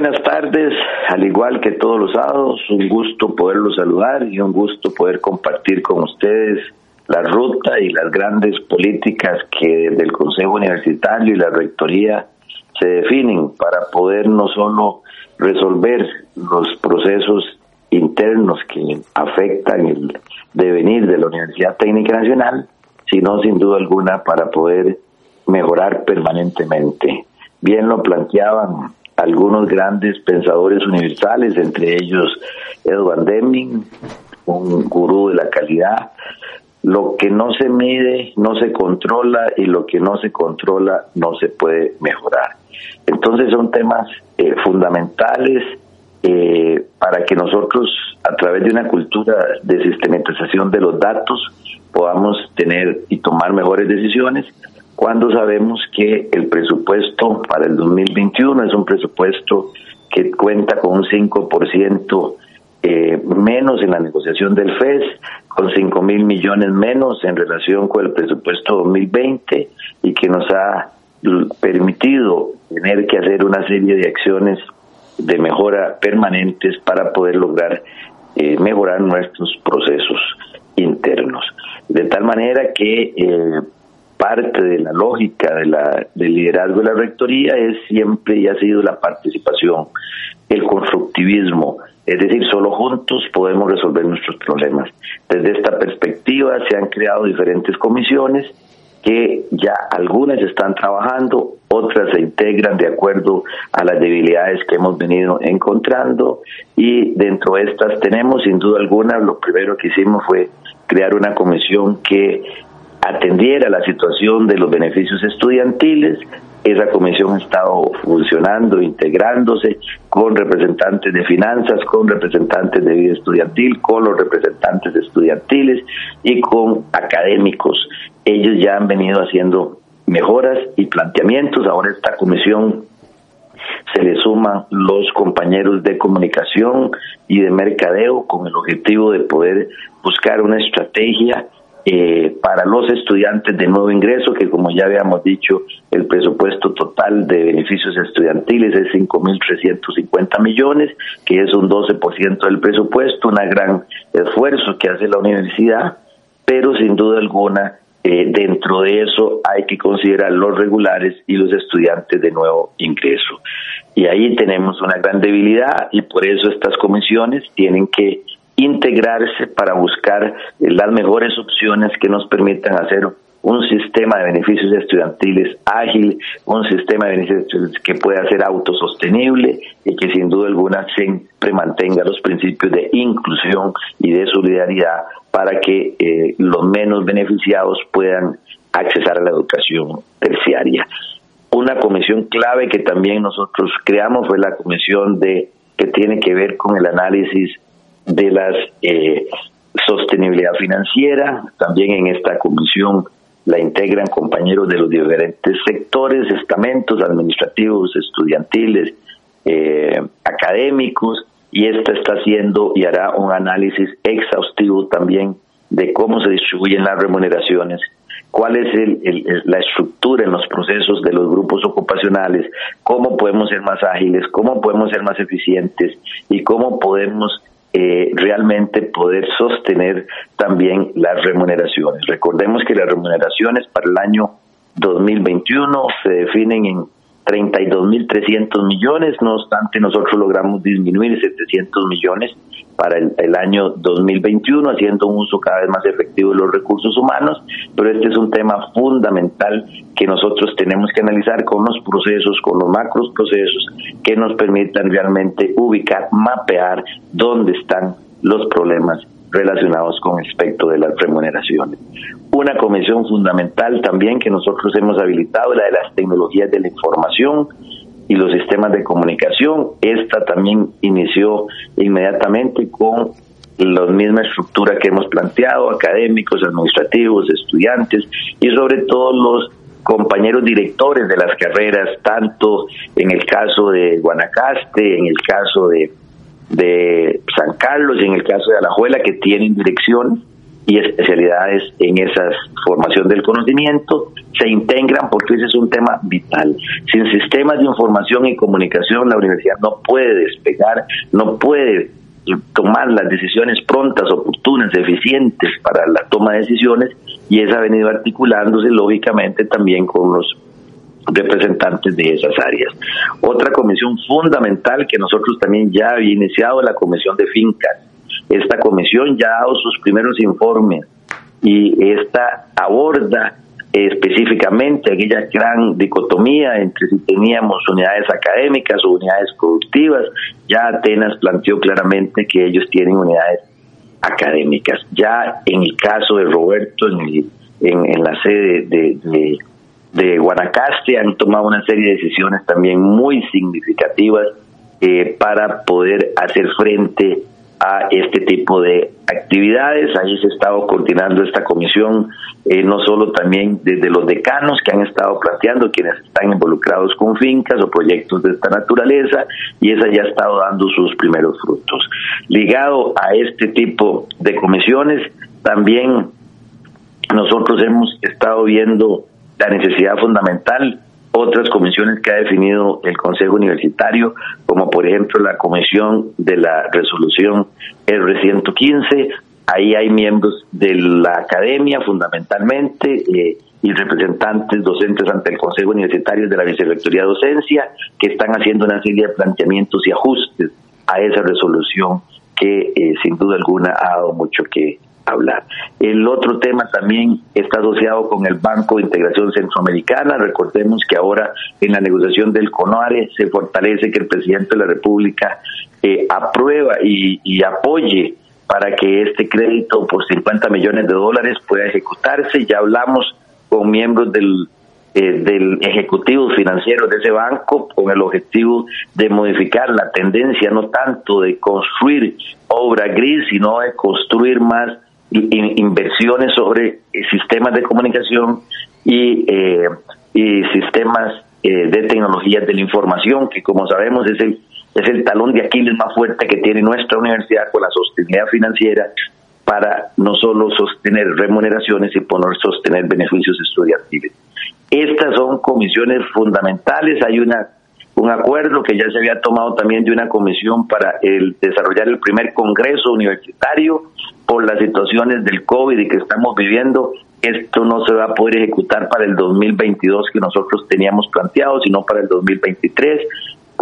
buenas tardes, al igual que todos los sábados, un gusto poderlos saludar y un gusto poder compartir con ustedes la ruta y las grandes políticas que del Consejo Universitario y la Rectoría se definen para poder no solo resolver los procesos internos que afectan el devenir de la Universidad Técnica Nacional, sino sin duda alguna para poder mejorar permanentemente. Bien lo planteaban algunos grandes pensadores universales, entre ellos Edward Deming, un gurú de la calidad. Lo que no se mide no se controla y lo que no se controla no se puede mejorar. Entonces son temas eh, fundamentales eh, para que nosotros, a través de una cultura de sistematización de los datos, podamos tener y tomar mejores decisiones cuando sabemos que el presupuesto para el 2021 es un presupuesto que cuenta con un 5% eh, menos en la negociación del FES, con 5 mil millones menos en relación con el presupuesto 2020 y que nos ha permitido tener que hacer una serie de acciones de mejora permanentes para poder lograr eh, mejorar nuestros procesos internos. De tal manera que eh, parte de la lógica de la, del liderazgo de la rectoría es siempre y ha sido la participación, el constructivismo, es decir, solo juntos podemos resolver nuestros problemas. Desde esta perspectiva se han creado diferentes comisiones que ya algunas están trabajando, otras se integran de acuerdo a las debilidades que hemos venido encontrando y dentro de estas tenemos sin duda alguna, lo primero que hicimos fue crear una comisión que atendiera la situación de los beneficios estudiantiles. Esa comisión ha estado funcionando, integrándose con representantes de finanzas, con representantes de vida estudiantil, con los representantes estudiantiles y con académicos. Ellos ya han venido haciendo mejoras y planteamientos. Ahora esta comisión se le suman los compañeros de comunicación y de mercadeo con el objetivo de poder buscar una estrategia eh, para los estudiantes de nuevo ingreso, que como ya habíamos dicho, el presupuesto total de beneficios estudiantiles es 5.350 millones, que es un 12% del presupuesto, un gran esfuerzo que hace la universidad, pero sin duda alguna eh, dentro de eso hay que considerar los regulares y los estudiantes de nuevo ingreso. Y ahí tenemos una gran debilidad y por eso estas comisiones tienen que integrarse para buscar las mejores opciones que nos permitan hacer un sistema de beneficios estudiantiles ágil, un sistema de beneficios que pueda ser autosostenible y que sin duda alguna siempre mantenga los principios de inclusión y de solidaridad para que eh, los menos beneficiados puedan accesar a la educación terciaria. Una comisión clave que también nosotros creamos fue la comisión de que tiene que ver con el análisis de la eh, sostenibilidad financiera. También en esta comisión la integran compañeros de los diferentes sectores, estamentos administrativos, estudiantiles, eh, académicos, y esta está haciendo y hará un análisis exhaustivo también de cómo se distribuyen las remuneraciones, cuál es la estructura en los procesos de los grupos ocupacionales, cómo podemos ser más ágiles, cómo podemos ser más eficientes y cómo podemos eh, realmente poder sostener también las remuneraciones. Recordemos que las remuneraciones para el año 2021 se definen en 32.300 millones, no obstante nosotros logramos disminuir 700 millones para el, el, año 2021, haciendo un uso cada vez más efectivo de los recursos humanos, pero este es un tema fundamental que nosotros tenemos que analizar con los procesos, con los macros procesos que nos permitan realmente ubicar, mapear dónde están los problemas relacionados con el aspecto de las remuneraciones. Una comisión fundamental también que nosotros hemos habilitado, la de las tecnologías de la información, y los sistemas de comunicación. Esta también inició inmediatamente con la misma estructura que hemos planteado, académicos, administrativos, estudiantes y sobre todo los compañeros directores de las carreras, tanto en el caso de Guanacaste, en el caso de, de San Carlos y en el caso de Alajuela, que tienen dirección y especialidades en esa formación del conocimiento, se integran porque ese es un tema vital. Sin sistemas de información y comunicación, la universidad no puede despegar, no puede tomar las decisiones prontas, oportunas, eficientes para la toma de decisiones y eso ha venido articulándose lógicamente también con los representantes de esas áreas. Otra comisión fundamental que nosotros también ya había iniciado la comisión de fincas. Esta comisión ya ha dado sus primeros informes y esta aborda específicamente aquella gran dicotomía entre si teníamos unidades académicas o unidades productivas. Ya Atenas planteó claramente que ellos tienen unidades académicas. Ya en el caso de Roberto, en, en, la sede de, de, de, Guanacaste, han tomado una serie de decisiones también muy significativas eh, para poder hacer frente a este tipo de actividades. Ahí se ha estado coordinando esta comisión, eh, no solo también desde los decanos que han estado planteando, quienes están involucrados con fincas o proyectos de esta naturaleza, y esa ya ha estado dando sus primeros frutos. Ligado a este tipo de comisiones, también nosotros hemos estado viendo la necesidad fundamental otras comisiones que ha definido el Consejo Universitario, como por ejemplo la Comisión de la Resolución R115. Ahí hay miembros de la academia fundamentalmente eh, y representantes docentes ante el Consejo Universitario de la Vicerrectoría de Docencia que están haciendo una serie de planteamientos y ajustes a esa resolución que eh, sin duda alguna ha dado mucho que hablar. El otro tema también está asociado con el Banco de Integración Centroamericana. Recordemos que ahora en la negociación del CONOARE se fortalece que el presidente de la República eh, aprueba y, apoye para que este crédito por 50 millones de dólares pueda ejecutarse. Ya hablamos con miembros del eh, del ejecutivo financiero de ese banco con el objetivo de modificar la tendencia no tanto de construir obra gris, sino de construir más inversiones sobre eh, sistemas de comunicación y, eh, y sistemas eh, de tecnologías de la información, que como sabemos es el, es el talón de Aquiles más fuerte que tiene nuestra universidad con la sostenibilidad financiera para no solo sostener remuneraciones y poner sostener beneficios estudiantiles. Estas son comisiones fundamentales. Hay una un acuerdo que ya se había tomado también de una comisión para el desarrollar el primer congreso universitario por las situaciones del COVID y que estamos viviendo. Esto no se va a poder ejecutar para el 2022 que nosotros teníamos planteado, sino para el 2023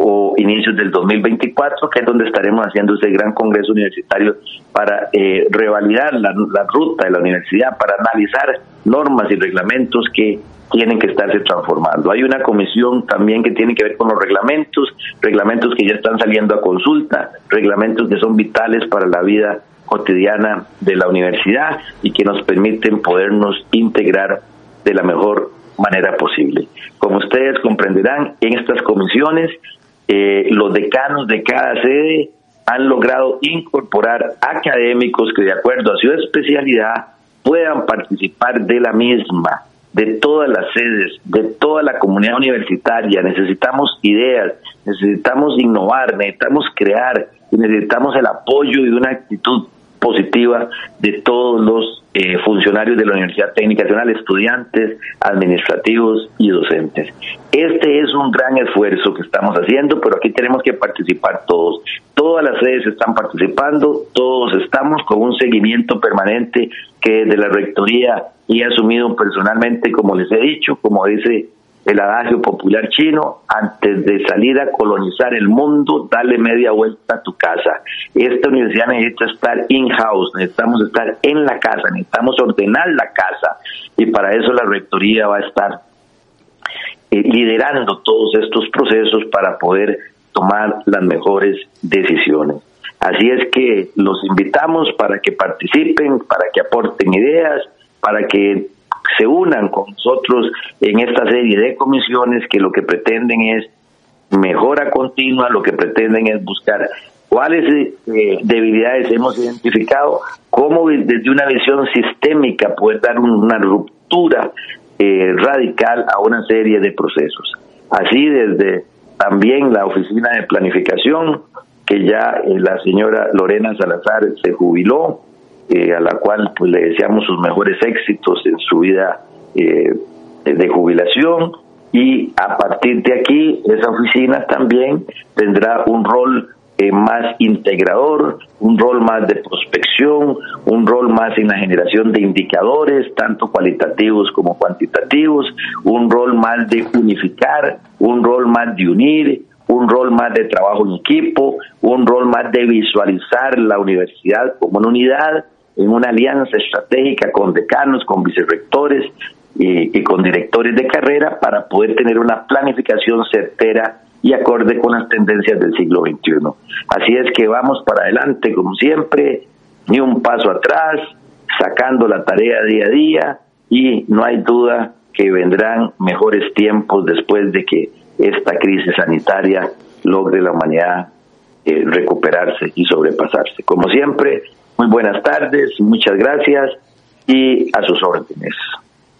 o inicios del 2024, que es donde estaremos haciendo ese gran congreso universitario para eh, revalidar la, la ruta de la universidad, para analizar normas y reglamentos que tienen que estarse transformando. Hay una comisión también que tiene que ver con los reglamentos, reglamentos que ya están saliendo a consulta, reglamentos que son vitales para la vida cotidiana de la universidad y que nos permiten podernos integrar de la mejor manera posible. Como ustedes comprenderán, en estas comisiones eh, los decanos de cada sede han logrado incorporar académicos que de acuerdo a su especialidad puedan participar de la misma de todas las sedes, de toda la comunidad universitaria. Necesitamos ideas, necesitamos innovar, necesitamos crear necesitamos el apoyo y una actitud positiva de todos los eh, funcionarios de la Universidad Técnica Nacional, estudiantes, administrativos y docentes. Este es un gran esfuerzo que estamos haciendo, pero aquí tenemos que participar todos. Todas las sedes están participando, todos estamos con un seguimiento permanente que de la Rectoría y asumido personalmente, como les he dicho, como dice el adagio popular chino, antes de salir a colonizar el mundo, dale media vuelta a tu casa. Esta universidad necesita estar in-house, necesitamos estar en la casa, necesitamos ordenar la casa y para eso la rectoría va a estar eh, liderando todos estos procesos para poder tomar las mejores decisiones. Así es que los invitamos para que participen, para que aporten ideas, para que se unan con nosotros en esta serie de comisiones que lo que pretenden es mejora continua, lo que pretenden es buscar cuáles eh, debilidades hemos identificado, cómo desde una visión sistémica poder dar una ruptura eh, radical a una serie de procesos. Así desde también la oficina de planificación, que ya eh, la señora Lorena Salazar se jubiló, a la cual pues le deseamos sus mejores éxitos en su vida de jubilación. Y a partir de aquí esa oficina también tendrá un rol eh, más integrador, un rol más de prospección, un rol más en la generación de indicadores, tanto cualitativos como cuantitativos, un rol más de unificar, un rol más de unir, un rol más de trabajo en equipo, un rol más de visualizar la universidad como una unidad, en una alianza estratégica con decanos, con vicerrectores y, y con directores de carrera para poder tener una planificación certera y acorde con las tendencias del siglo XXI. Así es que vamos para adelante, como siempre, ni un paso atrás, sacando la tarea día a día y no hay duda que vendrán mejores tiempos después de que esta crisis sanitaria logre la humanidad eh, recuperarse y sobrepasarse. Como siempre, muy buenas tardes, muchas gracias y a sus órdenes.